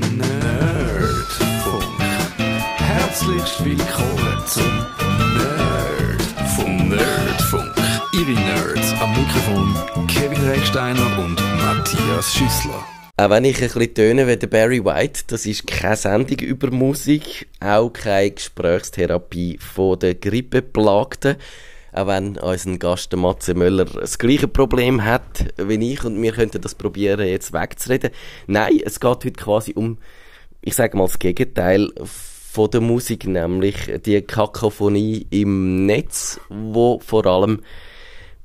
Nerdfunk. Herzlich willkommen zum Nerdfunk. Nerdfunk. Ihre Nerds am Mikrofon Kevin Recksteiner und Matthias Schüssler. Auch wenn ich ein bisschen töne wie der Barry White, das ist keine Sendung über Musik, auch keine Gesprächstherapie von den Grippeplagten. Auch wenn unser Gast Matze Möller das gleiche Problem hat wie ich und wir könnten das probieren jetzt wegzureden. Nein, es geht heute quasi um, ich sage mal das Gegenteil von der Musik, nämlich die Kakophonie im Netz, wo vor allem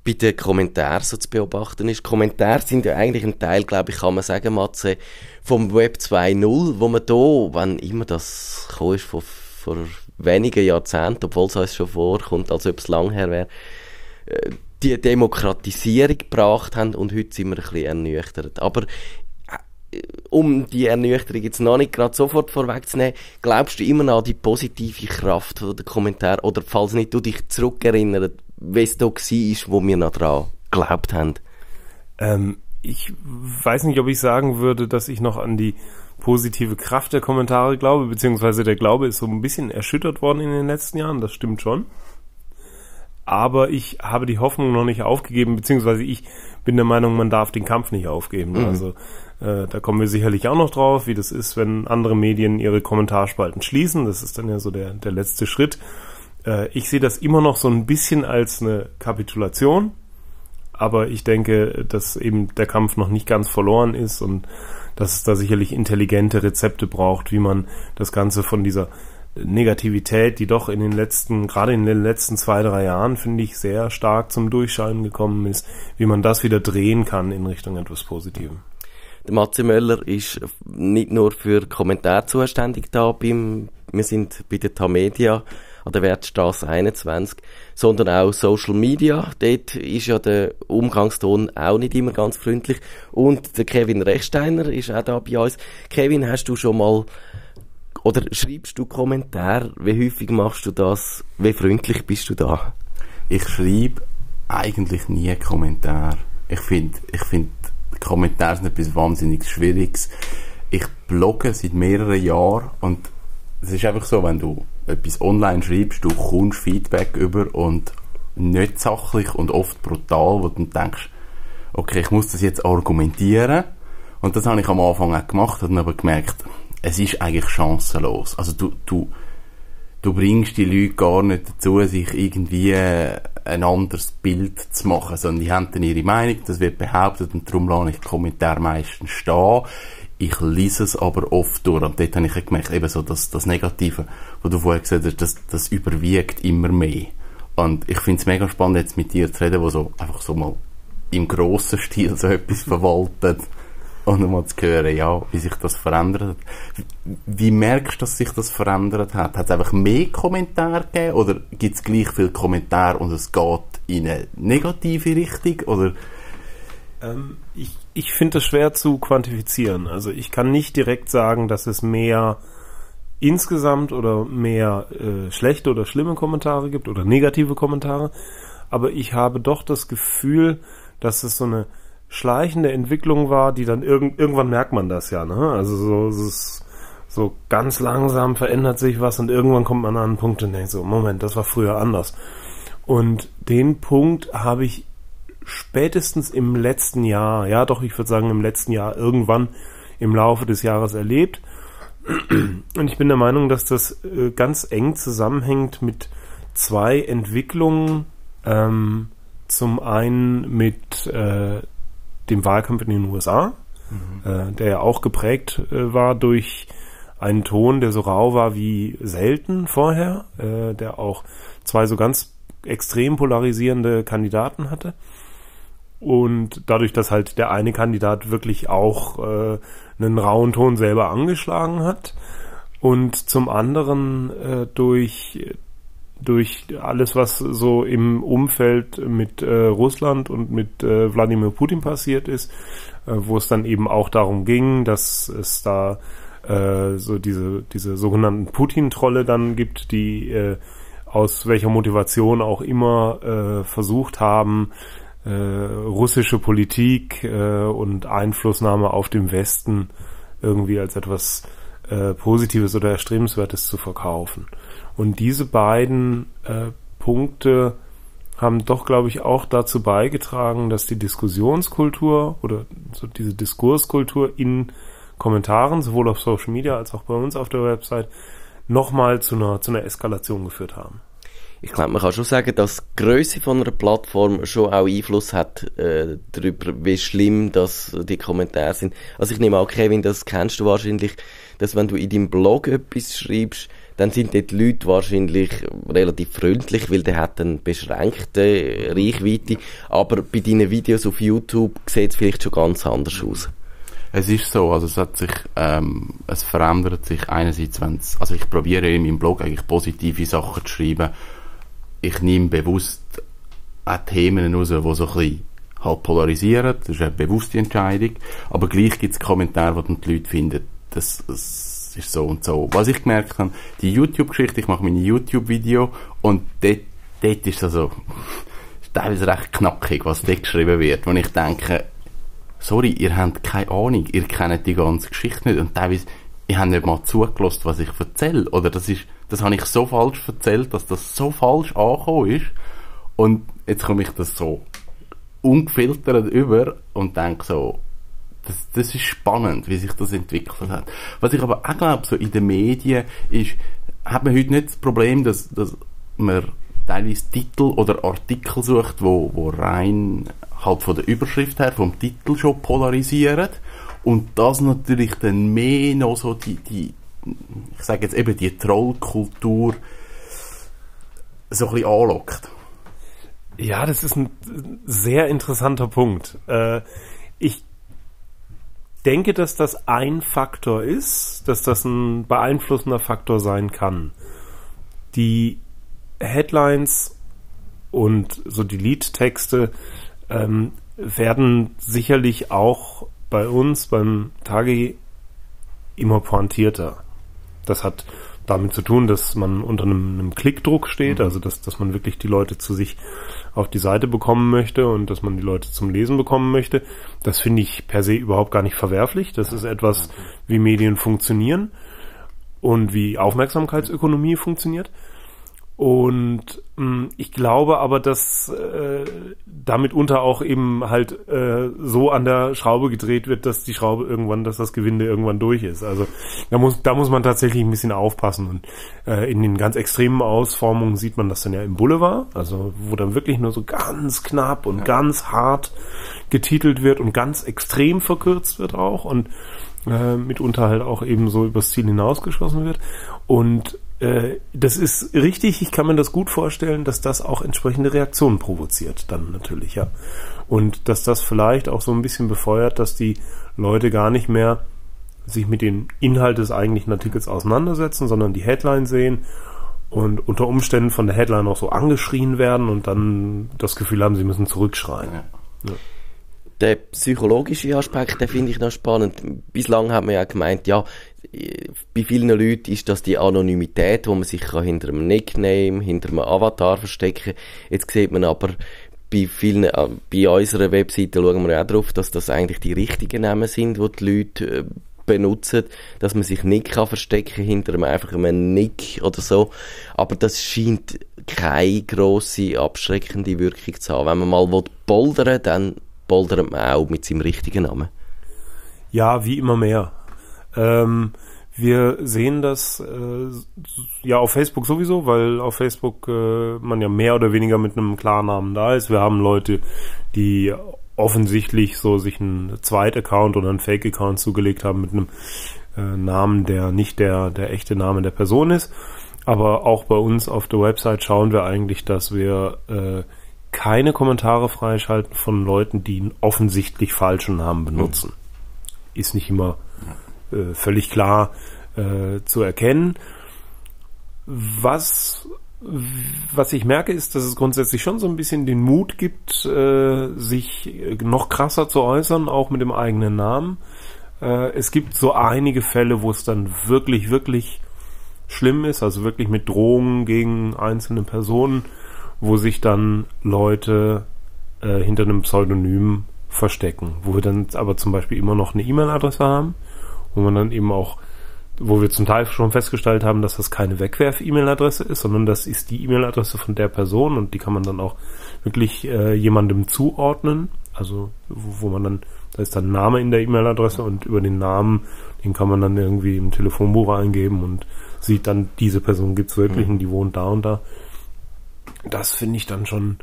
bei den Kommentaren so zu beobachten ist. Kommentare sind ja eigentlich ein Teil, glaube ich, kann man sagen, Matze, vom Web 2.0, wo man da, wenn immer das gekommen ist, vor, vor wenigen Jahrzehnten, obwohl es uns schon vorkommt, als ob es lang her wäre, äh, die Demokratisierung gebracht haben und heute sind wir ein bisschen ernüchtert. Aber äh, um die Ernüchterung jetzt noch nicht gerade sofort vorwegzunehmen, glaubst du immer noch an die positive Kraft der Kommentare oder falls nicht du dich zurückerinnerst, wie es da war, wo wir noch dran geglaubt haben? Ähm, ich weiß nicht, ob ich sagen würde, dass ich noch an die positive Kraft der Kommentare glaube, beziehungsweise der Glaube ist so ein bisschen erschüttert worden in den letzten Jahren, das stimmt schon. Aber ich habe die Hoffnung noch nicht aufgegeben, beziehungsweise ich bin der Meinung, man darf den Kampf nicht aufgeben. Mhm. Also äh, da kommen wir sicherlich auch noch drauf, wie das ist, wenn andere Medien ihre Kommentarspalten schließen. Das ist dann ja so der, der letzte Schritt. Äh, ich sehe das immer noch so ein bisschen als eine Kapitulation, aber ich denke, dass eben der Kampf noch nicht ganz verloren ist und dass es da sicherlich intelligente Rezepte braucht, wie man das Ganze von dieser Negativität, die doch in den letzten, gerade in den letzten zwei, drei Jahren, finde ich, sehr stark zum Durchscheinen gekommen ist, wie man das wieder drehen kann in Richtung etwas Positivem. Der Matze Möller ist nicht nur für Kommentar zuständig da beim, wir sind bei der Tamedia an der Wertstraße 21, sondern auch Social Media. Dort ist ja der Umgangston auch nicht immer ganz freundlich. Und der Kevin Rechsteiner ist auch da bei uns. Kevin, hast du schon mal oder schreibst du Kommentare? Wie häufig machst du das? Wie freundlich bist du da? Ich schreibe eigentlich nie Kommentare. Ich finde, ich finde, Kommentare sind etwas wahnsinnig Schwieriges. Ich blogge seit mehreren Jahren und es ist einfach so, wenn du etwas online schreibst, du kommst Feedback über und nicht sachlich und oft brutal, wo du denkst, okay, ich muss das jetzt argumentieren. Und das habe ich am Anfang auch gemacht und aber gemerkt, es ist eigentlich chancenlos. Also du, du, du bringst die Leute gar nicht dazu, sich irgendwie ein anderes Bild zu machen, sondern die haben dann ihre Meinung, das wird behauptet und darum lasse ich die Kommentare meistens stehen. Ich lese es aber oft durch und dort habe ich gemerkt, eben so das, das Negative, was du vorher gesagt hast, das, das überwiegt immer mehr. Und ich finde es mega spannend, jetzt mit dir zu reden, wo so einfach so mal im grossen Stil so etwas verwaltet und mal zu hören, ja, wie sich das verändert hat. Wie merkst du, dass sich das verändert hat? Hat es einfach mehr Kommentare gegeben oder gibt es gleich viele Kommentare und es geht in eine negative Richtung? Oder? Ähm, ich ich finde es schwer zu quantifizieren. Also ich kann nicht direkt sagen, dass es mehr insgesamt oder mehr äh, schlechte oder schlimme Kommentare gibt oder negative Kommentare. Aber ich habe doch das Gefühl, dass es so eine schleichende Entwicklung war, die dann irgend, irgendwann merkt man das ja, ne? Also so, ist so ganz langsam verändert sich was und irgendwann kommt man an einen Punkt und denkt so, Moment, das war früher anders. Und den Punkt habe ich spätestens im letzten Jahr, ja doch, ich würde sagen im letzten Jahr irgendwann im Laufe des Jahres erlebt. Und ich bin der Meinung, dass das äh, ganz eng zusammenhängt mit zwei Entwicklungen. Ähm, zum einen mit äh, dem Wahlkampf in den USA, mhm. äh, der ja auch geprägt äh, war durch einen Ton, der so rau war wie selten vorher, äh, der auch zwei so ganz extrem polarisierende Kandidaten hatte. Und dadurch, dass halt der eine Kandidat wirklich auch äh, einen rauen Ton selber angeschlagen hat und zum anderen äh, durch durch alles, was so im Umfeld mit äh, Russland und mit äh, Wladimir Putin passiert ist, äh, wo es dann eben auch darum ging, dass es da äh, so diese, diese sogenannten Putin-Trolle dann gibt, die äh, aus welcher Motivation auch immer äh, versucht haben, äh, russische Politik äh, und Einflussnahme auf dem Westen irgendwie als etwas äh, Positives oder Erstrebenswertes zu verkaufen. Und diese beiden äh, Punkte haben doch, glaube ich, auch dazu beigetragen, dass die Diskussionskultur oder so diese Diskurskultur in Kommentaren, sowohl auf Social Media als auch bei uns auf der Website, nochmal zu einer, zu einer Eskalation geführt haben. Ich glaube, man kann schon sagen, dass die Größe von einer Plattform schon auch Einfluss hat äh, darüber, wie schlimm das die Kommentare sind. Also ich nehme an, Kevin, das kennst du wahrscheinlich, dass wenn du in deinem Blog etwas schreibst, dann sind dort die Leute wahrscheinlich relativ freundlich, weil der hat eine beschränkte Reichweite. Aber bei deinen Videos auf YouTube sieht es vielleicht schon ganz anders aus. Es ist so, also es hat sich, ähm, es verändert sich einerseits, wenn also ich probiere in meinem Blog eigentlich positive Sachen zu schreiben. Ich nehme bewusst auch Themen raus, die so ein bisschen halt polarisieren. Das ist eine bewusste Entscheidung. Aber gleich gibt es Kommentare, wo dann die Leute finden, das, das ist so und so. Was ich gemerkt habe, die YouTube-Geschichte, ich mache meine YouTube-Video und dort, dort ist also, ist teilweise recht knackig, was dort geschrieben wird. Wenn ich denke, sorry, ihr habt keine Ahnung, ihr kennt die ganze Geschichte nicht und teilweise, ihr habt nicht mal zugelassen, was ich erzähle. Oder das ist, das habe ich so falsch erzählt, dass das so falsch angekommen ist. Und jetzt komme ich das so ungefiltert über und denke so, das, das ist spannend, wie sich das entwickelt hat. Was ich aber auch glaube, so in den Medien ist, hat man heute nicht das Problem, dass, dass man teilweise Titel oder Artikel sucht, wo, wo rein halt von der Überschrift her, vom Titel schon polarisieren und das natürlich dann mehr noch so die, die ich sage jetzt eben die Trollkultur so ein bisschen anlockt. Ja, das ist ein sehr interessanter Punkt. Äh, ich denke, dass das ein Faktor ist, dass das ein beeinflussender Faktor sein kann. Die Headlines und so die Liedtexte ähm, werden sicherlich auch bei uns beim Tage immer pointierter. Das hat damit zu tun, dass man unter einem, einem Klickdruck steht, mhm. also dass, dass man wirklich die Leute zu sich auf die Seite bekommen möchte und dass man die Leute zum Lesen bekommen möchte. Das finde ich per se überhaupt gar nicht verwerflich. Das ist etwas, wie Medien funktionieren und wie Aufmerksamkeitsökonomie funktioniert. Und mh, mm, ich glaube aber, dass äh, damit unter auch eben halt äh, so an der Schraube gedreht wird, dass die Schraube irgendwann, dass das Gewinde irgendwann durch ist. Also da muss, da muss man tatsächlich ein bisschen aufpassen. Und äh, in den ganz extremen Ausformungen sieht man das dann ja im Boulevard, also wo dann wirklich nur so ganz knapp und ja. ganz hart getitelt wird und ganz extrem verkürzt wird auch und äh, mitunter halt auch eben so übers Ziel hinausgeschossen wird. Und das ist richtig, ich kann mir das gut vorstellen, dass das auch entsprechende Reaktionen provoziert, dann natürlich, ja. Und dass das vielleicht auch so ein bisschen befeuert, dass die Leute gar nicht mehr sich mit dem Inhalt des eigentlichen Artikels auseinandersetzen, sondern die Headline sehen und unter Umständen von der Headline auch so angeschrien werden und dann das Gefühl haben, sie müssen zurückschreien. Ja. Ja. Der psychologische Aspekt, den finde ich noch spannend. Bislang hat man ja gemeint, ja, bei vielen Leuten ist das die Anonymität, wo man sich kann hinter einem Nickname, hinter einem Avatar verstecken Jetzt sieht man aber bei vielen, äh, bei unserer Webseite schauen wir auch darauf, dass das eigentlich die richtigen Namen sind, die die Leute äh, benutzen, dass man sich nicht kann verstecken hinter einem einfach einem Nick oder so. Aber das scheint keine grosse abschreckende Wirkung zu haben. Wenn man mal poldern dann poldert man auch mit seinem richtigen Namen. Ja, wie immer mehr. Ähm, wir sehen das äh, ja auf Facebook sowieso, weil auf Facebook äh, man ja mehr oder weniger mit einem Klarnamen da ist. Wir haben Leute, die offensichtlich so sich einen Zweit-Account oder einen Fake-Account zugelegt haben mit einem äh, Namen, der nicht der, der echte Name der Person ist. Aber auch bei uns auf der Website schauen wir eigentlich, dass wir äh, keine Kommentare freischalten von Leuten, die einen offensichtlich falschen Namen benutzen. Ist nicht immer äh, völlig klar äh, zu erkennen. Was was ich merke, ist, dass es grundsätzlich schon so ein bisschen den Mut gibt, äh, sich noch krasser zu äußern, auch mit dem eigenen Namen. Äh, es gibt so einige Fälle, wo es dann wirklich, wirklich schlimm ist, also wirklich mit Drohungen gegen einzelne Personen, wo sich dann Leute äh, hinter einem Pseudonym verstecken, wo wir dann aber zum Beispiel immer noch eine E-Mail-Adresse haben wo man dann eben auch, wo wir zum Teil schon festgestellt haben, dass das keine Wegwerf-E-Mail-Adresse ist, sondern das ist die E-Mail-Adresse von der Person und die kann man dann auch wirklich äh, jemandem zuordnen. Also wo, wo man dann, da ist dann Name in der E-Mail-Adresse und über den Namen, den kann man dann irgendwie im Telefonbuch eingeben und sieht dann, diese Person gibt's wirklich Mhm. und die wohnt da und da. Das finde ich dann schon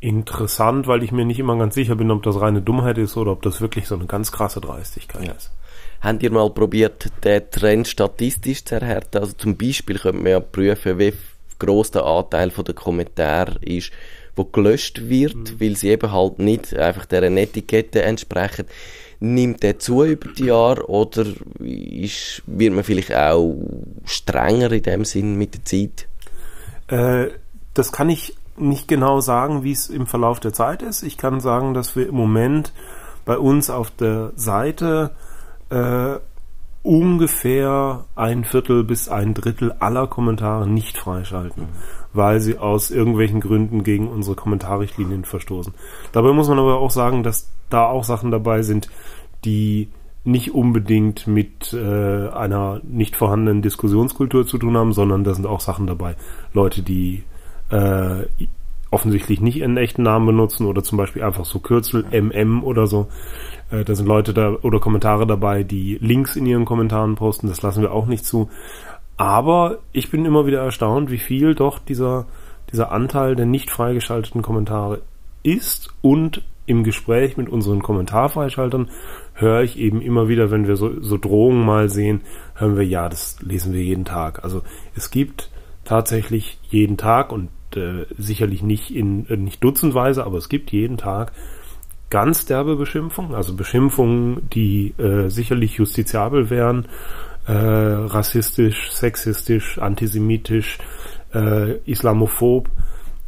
interessant, weil ich mir nicht immer ganz sicher bin, ob das reine Dummheit ist oder ob das wirklich so eine ganz krasse Dreistigkeit Ja. ist. Habt ihr mal probiert, den Trend statistisch zu erhärten? Also zum Beispiel könnte man ja prüfen, wie groß der Anteil von den Kommentaren ist, wo gelöscht wird, weil sie eben halt nicht einfach deren Etikette entsprechen. Nimmt der zu über die Jahre oder ist, wird man vielleicht auch strenger in dem Sinn mit der Zeit? Äh, das kann ich nicht genau sagen, wie es im Verlauf der Zeit ist. Ich kann sagen, dass wir im Moment bei uns auf der Seite äh, ungefähr ein Viertel bis ein Drittel aller Kommentare nicht freischalten, weil sie aus irgendwelchen Gründen gegen unsere Kommentarrichtlinien verstoßen. Dabei muss man aber auch sagen, dass da auch Sachen dabei sind, die nicht unbedingt mit äh, einer nicht vorhandenen Diskussionskultur zu tun haben, sondern da sind auch Sachen dabei. Leute, die äh, offensichtlich nicht ihren echten Namen benutzen oder zum Beispiel einfach so Kürzel MM oder so. Äh, da sind Leute da oder Kommentare dabei, die Links in ihren Kommentaren posten. Das lassen wir auch nicht zu. Aber ich bin immer wieder erstaunt, wie viel doch dieser, dieser Anteil der nicht freigeschalteten Kommentare ist und im Gespräch mit unseren Kommentarfreischaltern höre ich eben immer wieder, wenn wir so, so Drohungen mal sehen, hören wir, ja, das lesen wir jeden Tag. Also es gibt tatsächlich jeden Tag und äh, sicherlich nicht in äh, nicht dutzendweise, aber es gibt jeden Tag ganz derbe Beschimpfungen, also Beschimpfungen, die äh, sicherlich justiziabel wären, äh, rassistisch, sexistisch, antisemitisch, äh, islamophob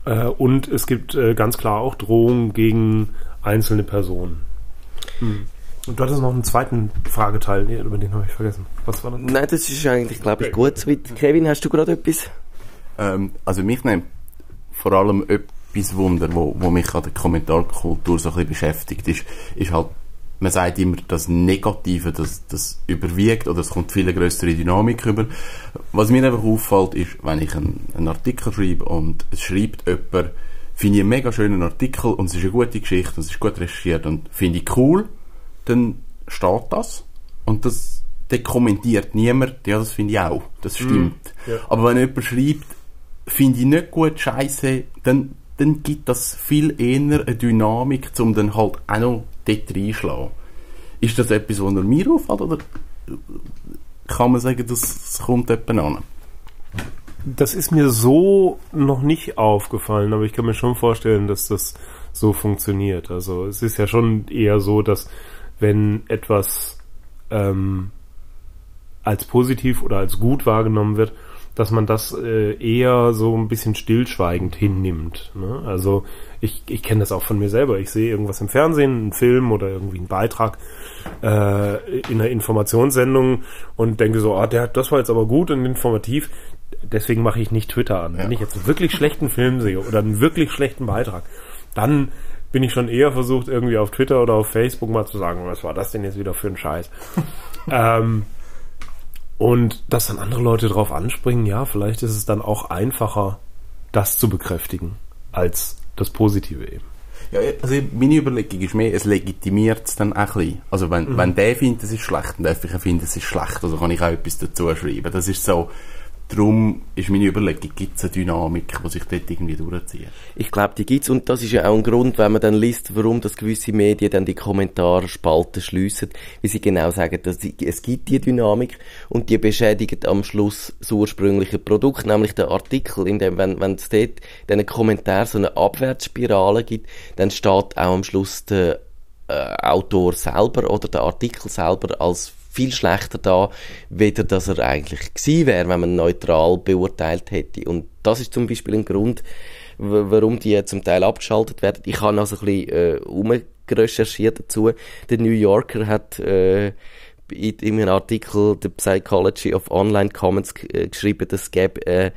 äh, und es gibt äh, ganz klar auch Drohungen gegen einzelne Personen. Und du hattest noch einen zweiten Frageteil, nee, über den habe ich vergessen. Was war das? Nein, das ist eigentlich, glaube ich, gut. Kevin, hast du gerade etwas? Ähm, also mich nimmt vor allem etwas Wunder, wo, wo mich an der Kommentarkultur so ein bisschen beschäftigt, ist, ist halt, man sagt immer, das Negative, das, das überwiegt oder es kommt viel größere Dynamik über. Was mir einfach auffällt, ist, wenn ich einen, einen Artikel schreibe und es schreibt jemand, finde ich einen mega schönen Artikel und es ist eine gute Geschichte und es ist gut recherchiert und finde ich cool, dann steht das und das dann kommentiert niemand, ja, das finde ich auch, das stimmt. ja. Aber wenn jemand schreibt, finde ich nicht gut, scheiße, dann, dann gibt das viel eher eine Dynamik, um dann halt auch noch dort reinschlagen. Ist das etwas, was mir auffällt, oder kann man sagen, dass es kommt jemand an? Das ist mir so noch nicht aufgefallen, aber ich kann mir schon vorstellen, dass das so funktioniert. Also es ist ja schon eher so, dass wenn etwas ähm, als positiv oder als gut wahrgenommen wird, dass man das äh, eher so ein bisschen stillschweigend hinnimmt. Ne? Also ich, ich kenne das auch von mir selber. Ich sehe irgendwas im Fernsehen, einen Film oder irgendwie einen Beitrag äh, in einer Informationssendung und denke so, ah, der, das war jetzt aber gut und informativ. Deswegen mache ich nicht Twitter an. Wenn ich jetzt einen wirklich schlechten Film sehe oder einen wirklich schlechten Beitrag, dann bin ich schon eher versucht, irgendwie auf Twitter oder auf Facebook mal zu sagen, was war das denn jetzt wieder für ein Scheiß? ähm, und dass dann andere Leute drauf anspringen, ja, vielleicht ist es dann auch einfacher, das zu bekräftigen, als das Positive eben. Ja, also meine Überlegung ist mehr, es legitimiert es dann auch ein bisschen. Also wenn, wenn der findet, es ist schlecht, dann darf ich finden, es ist schlecht. Also kann ich auch etwas dazu schreiben. Das ist so, darum ist meine Überlegung, gibt es eine Dynamik, die sich dort irgendwie durchzieht. Ich glaube, die gibt's und das ist ja auch ein Grund, wenn man dann liest, warum das gewisse Medien dann die Kommentarspalten schliessen, wie sie genau sagen, dass sie, es gibt die Dynamik und die beschädigt am Schluss das ursprüngliche Produkt, nämlich den Artikel, in dem, wenn, wenn es dort in Kommentar so eine Abwärtsspirale gibt, dann steht auch am Schluss der äh, Autor selber oder der Artikel selber als viel schlechter da, weder dass er eigentlich gewesen wäre, wenn man neutral beurteilt hätte. Und das ist zum Beispiel ein Grund, warum die zum Teil abgeschaltet werden. Ich habe also ein bisschen äh, umgerecherchiert dazu. Der New Yorker hat äh, in, in einem Artikel The Psychology of Online Comments äh, geschrieben, dass es gäbe äh,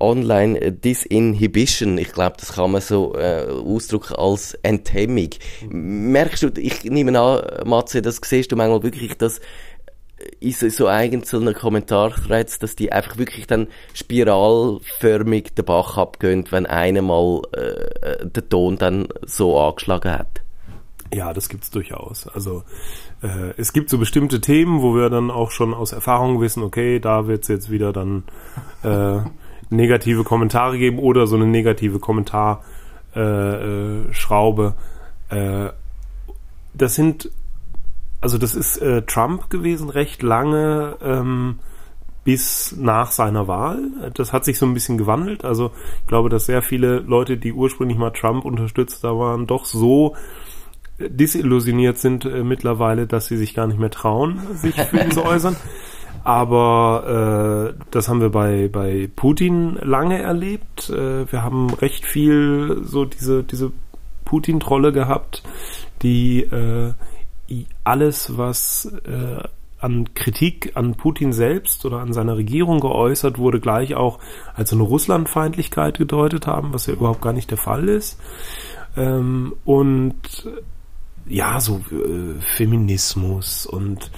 Online Disinhibition, ich glaube, das kann man so äh, ausdrücken als Enthemmung. Merkst du, ich nehme an, Matze, das siehst du manchmal wirklich, dass in so, so einzelnen Kommentarthreads, dass die einfach wirklich dann spiralförmig den Bach abgehen, wenn einer mal äh, den Ton dann so angeschlagen hat. Ja, das gibt's durchaus. Also äh, es gibt so bestimmte Themen, wo wir dann auch schon aus Erfahrung wissen, okay, da wird's jetzt wieder dann äh, negative Kommentare geben oder so eine negative Kommentarschraube. Äh, äh, das sind, also das ist äh, Trump gewesen, recht lange ähm, bis nach seiner Wahl. Das hat sich so ein bisschen gewandelt. Also ich glaube, dass sehr viele Leute, die ursprünglich mal Trump unterstützt da waren, doch so disillusioniert sind äh, mittlerweile, dass sie sich gar nicht mehr trauen, sich für ihn zu äußern. Aber äh, das haben wir bei, bei Putin lange erlebt. Äh, wir haben recht viel so diese, diese Putin-Trolle gehabt, die äh, alles, was äh, an Kritik an Putin selbst oder an seiner Regierung geäußert wurde, gleich auch als eine Russlandfeindlichkeit gedeutet haben, was ja überhaupt gar nicht der Fall ist. Ähm, und ja, so äh, Feminismus und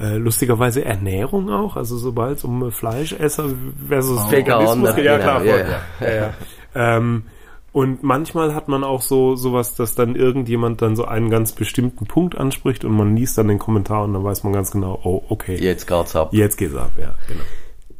äh, lustigerweise Ernährung auch, also sobald es um Fleischesser versus Oh. Veganismus geht, ja klar, ja, ja. Ja. Ähm, und manchmal hat man auch so sowas, dass dann irgendjemand dann so einen ganz bestimmten Punkt anspricht und man liest dann den Kommentar und dann weiß man ganz genau, oh, okay, Jetzt geht's ab. jetzt geht's ab, ja, genau.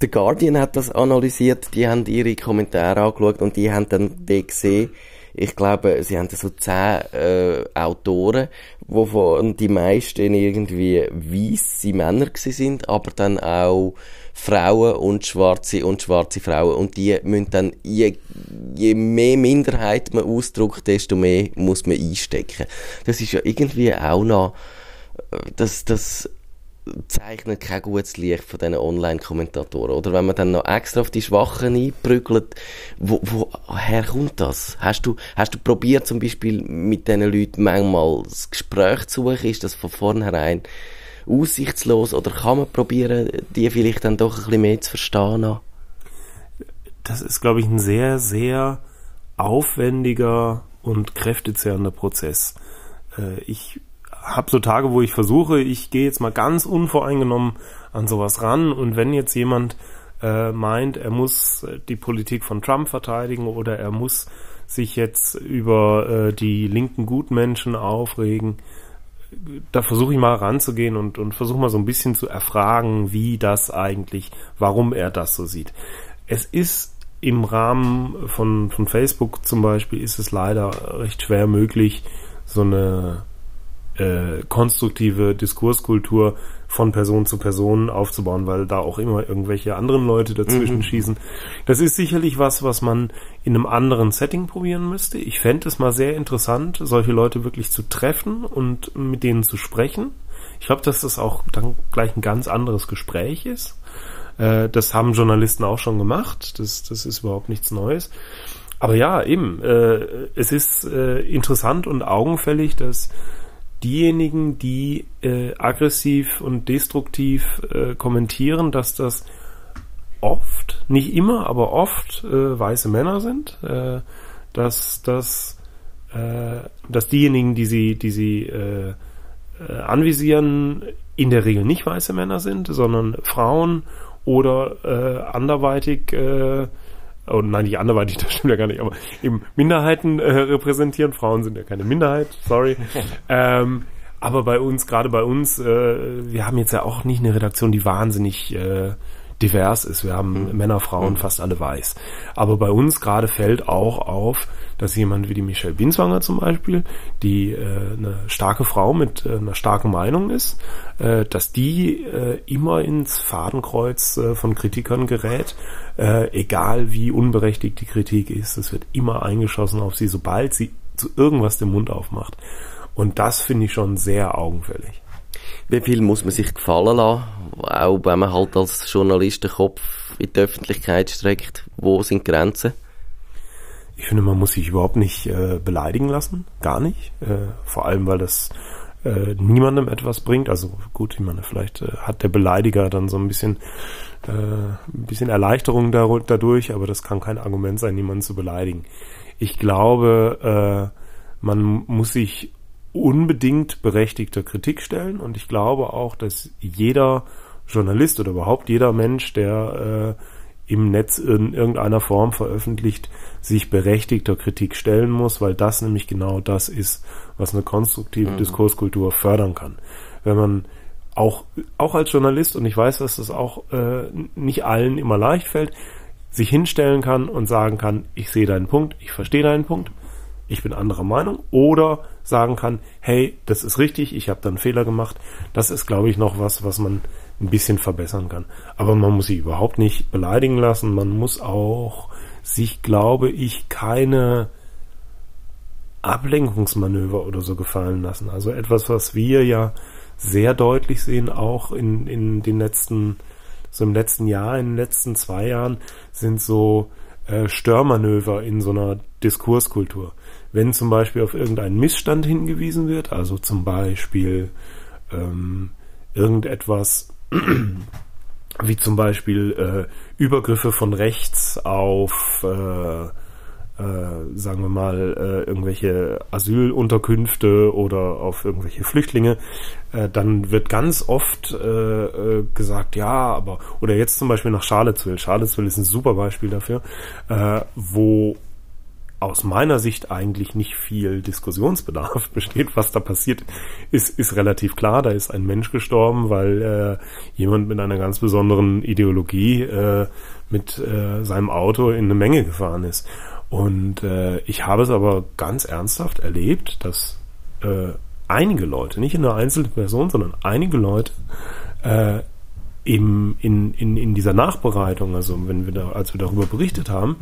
The Guardian hat das analysiert, die haben ihre Kommentare angeschaut und die haben dann gesehen, ich glaube, sie haben so zehn äh, Autoren, wovon die meisten irgendwie weisse Männer sind, aber dann auch Frauen und schwarze und schwarze Frauen und die müssen dann, je, je mehr Minderheit man ausdrückt, desto mehr muss man einstecken. Das ist ja irgendwie auch noch, äh, das, das zeichnet kein gutes Licht von diesen Online-Kommentatoren. Oder wenn man dann noch extra auf die Schwachen einprügelt, wo, woher kommt das? Hast du, hast du probiert zum Beispiel mit diesen Leuten manchmal das Gespräch zu suchen? Ist das von vornherein aussichtslos? Oder kann man probieren, die vielleicht dann doch ein bisschen mehr zu verstehen? noch? das ist, glaube ich, ein sehr, sehr aufwendiger und kräftezehrender Prozess. Äh, ich habe so Tage, wo ich versuche, ich gehe jetzt mal ganz unvoreingenommen an sowas ran und wenn jetzt jemand äh, meint, er muss äh, die Politik von Trump verteidigen oder er muss sich jetzt über äh, die linken Gutmenschen aufregen, da versuche ich mal ranzugehen und, und versuche mal so ein bisschen zu erfragen, wie das eigentlich, warum er das so sieht. Es ist im Rahmen von, von Facebook zum Beispiel ist es leider recht schwer möglich, so eine äh, konstruktive Diskurskultur von Person zu Person aufzubauen, weil da auch immer irgendwelche anderen Leute dazwischen Mhm. schießen. Das ist sicherlich was, was man in einem anderen Setting probieren müsste. Ich fände es mal sehr interessant, solche Leute wirklich zu treffen und mit denen zu sprechen. Ich glaube, dass das auch dann gleich ein ganz anderes Gespräch ist. Äh, das haben Journalisten auch schon gemacht. Das, das ist überhaupt nichts Neues. Aber ja, eben, äh, es ist äh, interessant und augenfällig, dass diejenigen, die äh, aggressiv und destruktiv äh, kommentieren, dass das oft, nicht immer, aber oft äh, weiße Männer sind, äh, dass, dass, äh, dass diejenigen, die sie, die sie äh, anvisieren, in der Regel nicht weiße Männer sind, sondern Frauen oder anderweitig oh nein, nicht anderweitig, das stimmt ja gar nicht, aber eben Minderheiten äh, repräsentieren. Frauen sind ja keine Minderheit, sorry. ähm, aber bei uns, gerade bei uns, äh, wir haben jetzt ja auch nicht eine Redaktion, die wahnsinnig äh, divers ist. Wir haben Männer, Frauen, fast alle weiß. Aber bei uns gerade fällt auch auf, dass jemand wie die Michelle Binswanger zum Beispiel, die äh, eine starke Frau mit äh, einer starken Meinung ist, äh, dass die äh, immer ins Fadenkreuz äh, von Kritikern gerät, äh, egal wie unberechtigt die Kritik ist. Es wird immer eingeschossen auf sie, sobald sie zu irgendwas den Mund aufmacht. Und das finde ich schon sehr augenfällig. Wie viel muss man sich gefallen lassen? Auch wenn man halt als Journalist den Kopf in die Öffentlichkeit streckt. Wo sind Grenzen? Ich finde, man muss sich überhaupt nicht äh, beleidigen lassen, gar nicht. Äh, vor allem, weil das äh, niemandem etwas bringt. Also gut, ich meine, vielleicht äh, hat der Beleidiger dann so ein bisschen, äh, ein bisschen Erleichterung dadurch, aber das kann kein Argument sein, niemanden zu beleidigen. Ich glaube, äh, man muss sich unbedingt berechtigter Kritik stellen und ich glaube auch, dass jeder Journalist oder überhaupt jeder Mensch, der äh, im Netz in irgendeiner Form veröffentlicht, sich berechtigter Kritik stellen muss, weil das nämlich genau das ist, was eine konstruktive mhm. Diskurskultur fördern kann. Wenn man auch, auch als Journalist, und ich weiß, dass das auch äh, nicht allen immer leicht fällt, sich hinstellen kann und sagen kann, ich sehe deinen Punkt, ich verstehe deinen Punkt, ich bin anderer Meinung, oder sagen kann, hey, das ist richtig, ich habe da einen Fehler gemacht. Das ist, glaube ich, noch was, was man ein bisschen verbessern kann. Aber man muss sich überhaupt nicht beleidigen lassen. Man muss auch sich, glaube ich, keine Ablenkungsmanöver oder so gefallen lassen. Also etwas, was wir ja sehr deutlich sehen, auch in, in den letzten, so im letzten Jahr, in den letzten zwei Jahren, sind so äh, Störmanöver in so einer Diskurskultur. Wenn zum Beispiel auf irgendeinen Missstand hingewiesen wird, also zum Beispiel ähm, irgendetwas wie zum Beispiel äh, Übergriffe von rechts auf äh, äh, sagen wir mal, äh, irgendwelche Asylunterkünfte oder auf irgendwelche Flüchtlinge, äh, dann wird ganz oft äh, gesagt, ja, aber, oder jetzt zum Beispiel nach Charlottesville. Charlottesville ist ein super Beispiel dafür, wo aus meiner Sicht eigentlich nicht viel Diskussionsbedarf besteht. Was da passiert, ist, ist relativ klar. Da ist ein Mensch gestorben, weil äh, jemand mit einer ganz besonderen Ideologie äh, mit äh, seinem Auto in eine Menge gefahren ist. Und äh, ich habe es aber ganz ernsthaft erlebt, dass äh, einige Leute, nicht eine einzelne Person, sondern einige Leute äh, im, in, in, in dieser Nachbereitung, also wenn wir da, als wir darüber berichtet haben,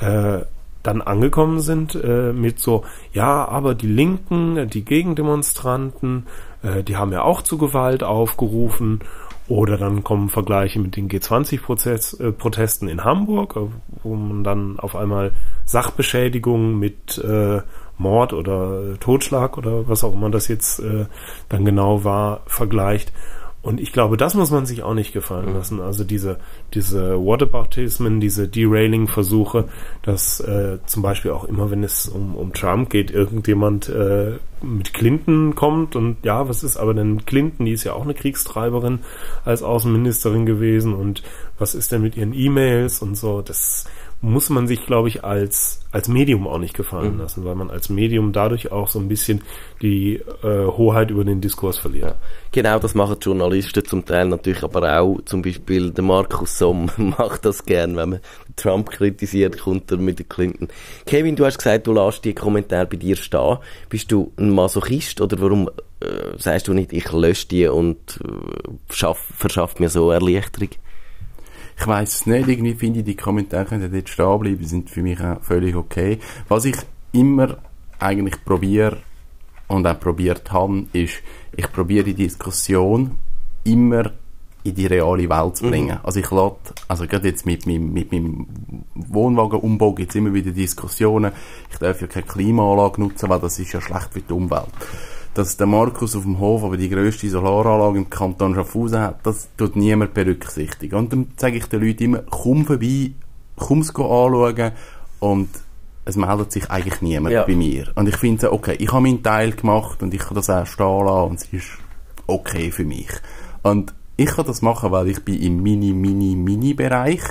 äh, dann angekommen sind äh, mit so, ja, aber die Linken, die Gegendemonstranten, äh, die haben ja auch zu Gewalt aufgerufen oder dann kommen Vergleiche mit den G20-Protesten äh, in Hamburg, äh, wo man dann auf einmal Sachbeschädigung mit äh, Mord oder Totschlag oder was auch immer das jetzt äh, dann genau war, vergleicht. Und ich glaube, das muss man sich auch nicht gefallen mhm. lassen. Also diese, diese Whataboutismen, diese Derailing-Versuche, dass äh, zum Beispiel auch immer, wenn es um, um Trump geht, irgendjemand äh, mit Clinton kommt und ja, was ist aber denn Clinton? Die ist ja auch eine Kriegstreiberin als Außenministerin gewesen und was ist denn mit ihren E-Mails und so? Das muss man sich, glaube ich, als, als Medium auch nicht gefallen mhm. lassen, weil man als Medium dadurch auch so ein bisschen die äh, Hoheit über den Diskurs verliert. Ja. Genau, das machen Journalisten zum Teil natürlich, aber auch zum Beispiel der Markus Somm macht das gern, wenn man Trump kritisiert, kommt er mit der Clinton. Kevin, du hast gesagt, du lässt die Kommentare bei dir stehen. Bist du ein Masochist oder warum äh, sagst du nicht, ich lösche die und äh, schaff, verschafft mir so Erleichterung? Ich weiß es nicht, irgendwie finde ich, die Kommentare können dort stehen bleiben, sind für mich auch völlig okay. Was ich immer eigentlich probiere und auch probiert habe, ist, ich probiere die Diskussion immer in die reale Welt zu bringen. Mhm. Also ich lade, also gerade jetzt mit meinem, mit meinem Wohnwagenumbau gibt es immer wieder Diskussionen, ich darf ja keine Klimaanlage nutzen, weil das ist ja schlecht für die Umwelt dass der Markus auf dem Hof aber die grösste Solaranlage im Kanton Schaffhausen hat, das tut niemand berücksichtigen. Und dann sage ich den Leuten immer, komm vorbei, komm es anschauen und es meldet sich eigentlich niemand ja. bei mir. Und ich finde, okay, ich habe meinen Teil gemacht und ich kann das auch stehen lassen und es ist okay für mich. Und ich kann das machen, weil ich bin im Mini, Mini, Mini-Bereich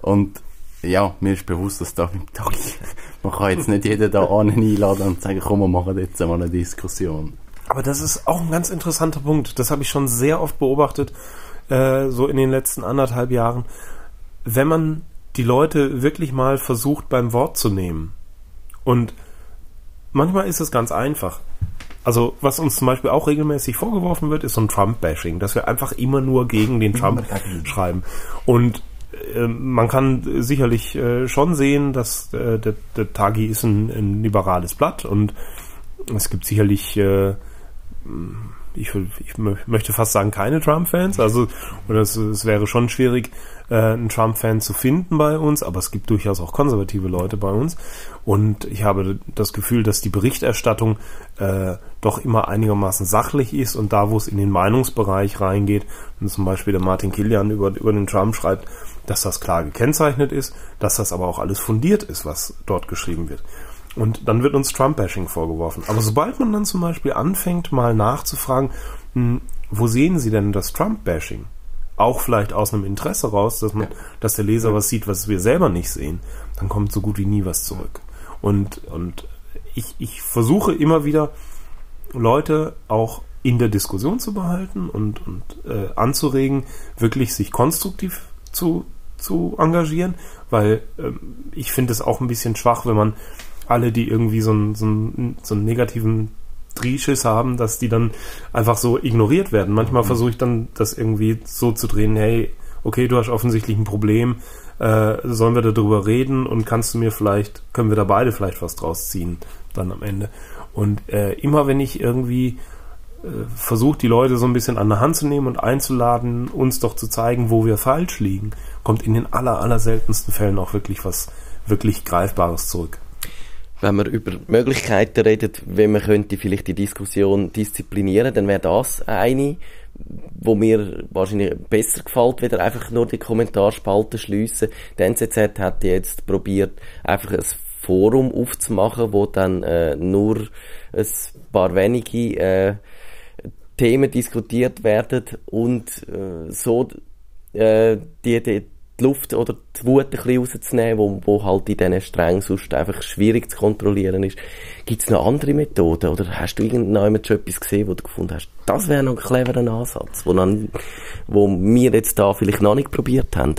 und ja, mir ist bewusst, dass da mit Tag, man kann jetzt nicht jeden da einladen und sagen, komm, wir machen jetzt mal eine Diskussion. Aber das ist auch ein ganz interessanter Punkt. Das habe ich schon sehr oft beobachtet, äh, so in den letzten anderthalb Jahren. Wenn man die Leute wirklich mal versucht beim Wort zu nehmen. Und manchmal ist es ganz einfach. Also, was uns zum Beispiel auch regelmäßig vorgeworfen wird, ist so ein Trump-Bashing, dass wir einfach immer nur gegen den Trump schreiben. Und äh, man kann sicherlich äh, schon sehen, dass äh, der, der Tagi ist ein, ein liberales Blatt und es gibt sicherlich äh, ich, ich möchte fast sagen, keine Trump-Fans. Also, oder es, es, wäre schon schwierig, äh, einen Trump-Fan zu finden bei uns, aber es gibt durchaus auch konservative Leute bei uns. Und ich habe das Gefühl, dass die Berichterstattung äh, doch immer einigermaßen sachlich ist und da, wo es in den Meinungsbereich reingeht, wenn zum Beispiel der Martin Kilian über, über den Trump schreibt, dass das klar gekennzeichnet ist, dass das aber auch alles fundiert ist, was dort geschrieben wird. Und dann wird uns Trump-Bashing vorgeworfen. Aber sobald man dann zum Beispiel anfängt, mal nachzufragen, hm, wo sehen Sie denn das Trump-Bashing? auch vielleicht aus einem Interesse raus, dass man, dass der Leser was sieht, was wir selber nicht sehen, dann kommt so gut wie nie was zurück. Und, und ich, ich versuche immer wieder, Leute auch in der Diskussion zu behalten und, und äh, anzuregen, wirklich sich konstruktiv zu, zu engagieren, weil ähm, ich finde es auch ein bisschen schwach, wenn man alle, die irgendwie so einen, so einen, so einen negativen Drehschiss haben, dass die dann einfach so ignoriert werden. Manchmal mhm. versuche ich dann das irgendwie so zu drehen, hey, okay, du hast offensichtlich ein Problem, äh, sollen wir darüber reden und kannst du mir vielleicht, können wir da beide vielleicht was draus ziehen, dann am Ende. Und äh, immer wenn ich irgendwie äh, versuche, die Leute so ein bisschen an der Hand zu nehmen und einzuladen, uns doch zu zeigen, wo wir falsch liegen, kommt in den aller, aller seltensten Fällen auch wirklich was wirklich Greifbares zurück wenn man über Möglichkeiten redet, wie man könnte vielleicht die Diskussion disziplinieren, dann wäre das eine, wo mir wahrscheinlich besser gefällt, wieder einfach nur die Kommentarspalte schliessen. Die NZZ hat jetzt probiert, einfach ein Forum aufzumachen, wo dann äh, nur ein paar wenige äh, Themen diskutiert werden und äh, so äh, die, die die Luft oder die Wut ein bisschen rauszunehmen, wo, wo halt in diesen Strängen sonst einfach schwierig zu kontrollieren ist. Gibt es noch andere Methoden oder hast du irgendjemand schon etwas gesehen, wo du gefunden hast, das wäre noch ein cleverer Ansatz, wo, dann, wo wir jetzt da vielleicht noch nicht probiert haben?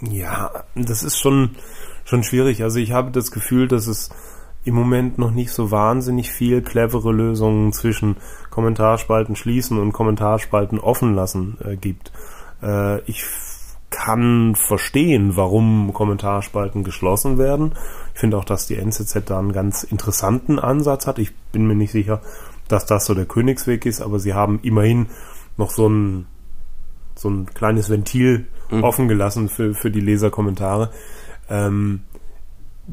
Ja, das ist schon, schon schwierig. Also ich habe das Gefühl, dass es im Moment noch nicht so wahnsinnig viel clevere Lösungen zwischen Kommentarspalten schließen und Kommentarspalten offen lassen äh, gibt. Äh, ich kann verstehen, warum Kommentarspalten geschlossen werden. Ich finde auch, dass die NZZ da einen ganz interessanten Ansatz hat. Ich bin mir nicht sicher, dass das so der Königsweg ist, aber sie haben immerhin noch so ein, so ein kleines Ventil mhm. offen gelassen für, für die Leserkommentare. Ähm,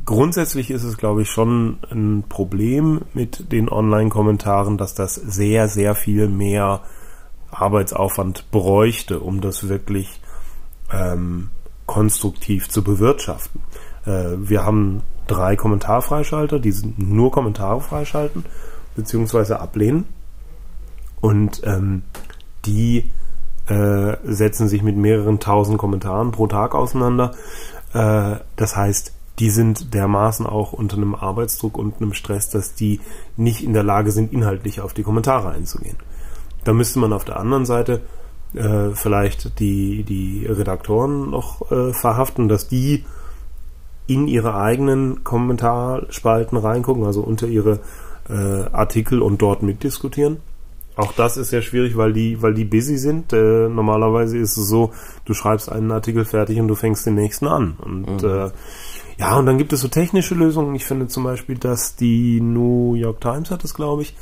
grundsätzlich ist es, glaube ich, schon ein Problem mit den Online-Kommentaren, dass das sehr, sehr viel mehr Arbeitsaufwand bräuchte, um das wirklich ähm, konstruktiv zu bewirtschaften. Äh, wir haben drei Kommentarfreischalter, die nur Kommentare freischalten beziehungsweise ablehnen und ähm, die äh, setzen sich mit mehreren tausend Kommentaren pro Tag auseinander. Äh, das heißt, die sind dermaßen auch unter einem Arbeitsdruck und einem Stress, dass die nicht in der Lage sind, inhaltlich auf die Kommentare einzugehen. Da müsste man auf der anderen Seite äh, vielleicht die, die Redaktoren noch äh, verhaften, dass die in ihre eigenen Kommentarspalten reingucken, also unter ihre äh, Artikel und dort mitdiskutieren. Auch das ist sehr schwierig, weil die, weil die busy sind. Äh, normalerweise ist es so, du schreibst einen Artikel fertig und du fängst den nächsten an. Und mhm. äh, ja, und dann gibt es so technische Lösungen. Ich finde zum Beispiel, dass die New York Times hat es, glaube ich,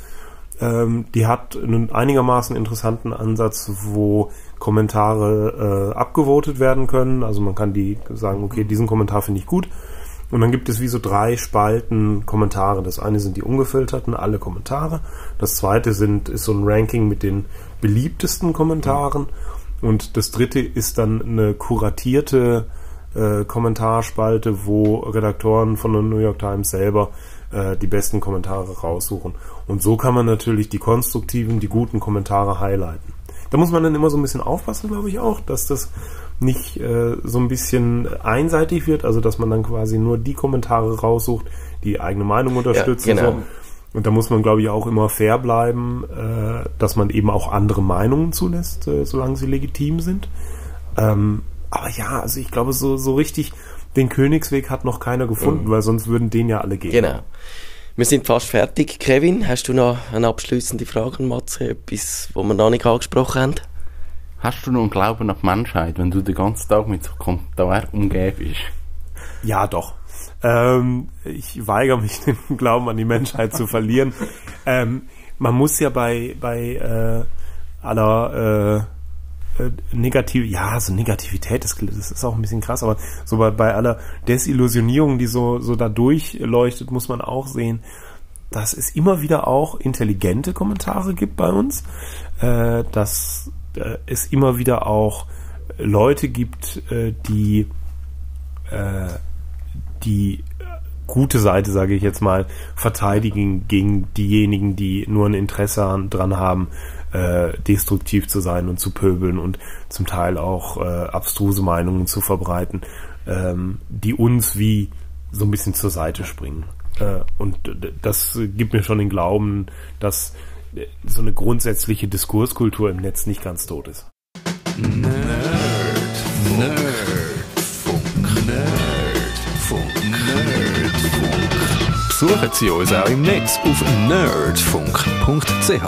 ähm, die hat einen einigermaßen interessanten Ansatz, wo Kommentare äh, abgevotet werden können. Also man kann die sagen, okay, diesen Kommentar finde ich gut. Und dann gibt es wie so drei Spalten Kommentare. Das eine sind die ungefilterten, alle Kommentare. Das zweite sind, ist so ein Ranking mit den beliebtesten Kommentaren. Und das dritte ist dann eine kuratierte äh, Kommentarspalte, wo Redaktoren von der New York Times selber äh, die besten Kommentare raussuchen. Und so kann man natürlich die konstruktiven, die guten Kommentare highlighten. Da muss man dann immer so ein bisschen aufpassen, glaube ich auch, dass das nicht äh, so ein bisschen einseitig wird, also dass man dann quasi nur die Kommentare raussucht, die eigene Meinung unterstützen. Ja, genau. so. Und da muss man, glaube ich, auch immer fair bleiben, äh, dass man eben auch andere Meinungen zulässt, äh, solange sie legitim sind. Ähm, aber ja, also ich glaube, so, so richtig den Königsweg hat noch keiner gefunden, mhm. weil sonst würden den ja alle gehen. Genau. Wir sind fast fertig. Kevin, hast du noch eine abschließende Frage Matze? Etwas, was wir noch nicht angesprochen haben? Hast du noch einen Glauben an die Menschheit, wenn du den ganzen Tag mit so Kommentaren umgeben bist? Ja, doch. Ähm, ich weigere mich, den Glauben an die Menschheit zu verlieren. Ähm, man muss ja bei, bei äh, aller äh, negativ, ja, so Negativität, das, das ist auch ein bisschen krass, aber so bei, bei aller Desillusionierung, die so, so da durchleuchtet, muss man auch sehen, dass es immer wieder auch intelligente Kommentare gibt bei uns, äh, dass äh, es immer wieder auch Leute gibt, äh, die äh, die gute Seite, sage ich jetzt mal, verteidigen gegen diejenigen, die nur ein Interesse dran haben, äh, destruktiv zu sein und zu pöbeln und zum Teil auch äh, abstruse Meinungen zu verbreiten, ähm, die uns wie so ein bisschen zur Seite springen. Äh, und das gibt mir schon den Glauben, dass äh, so eine grundsätzliche Diskurskultur im Netz nicht ganz tot ist. Nerd, Nerdfunk, Nerdfunk, Nerdfunk. Besuchen Sie uns auch im Netz auf nerdfunk.ch.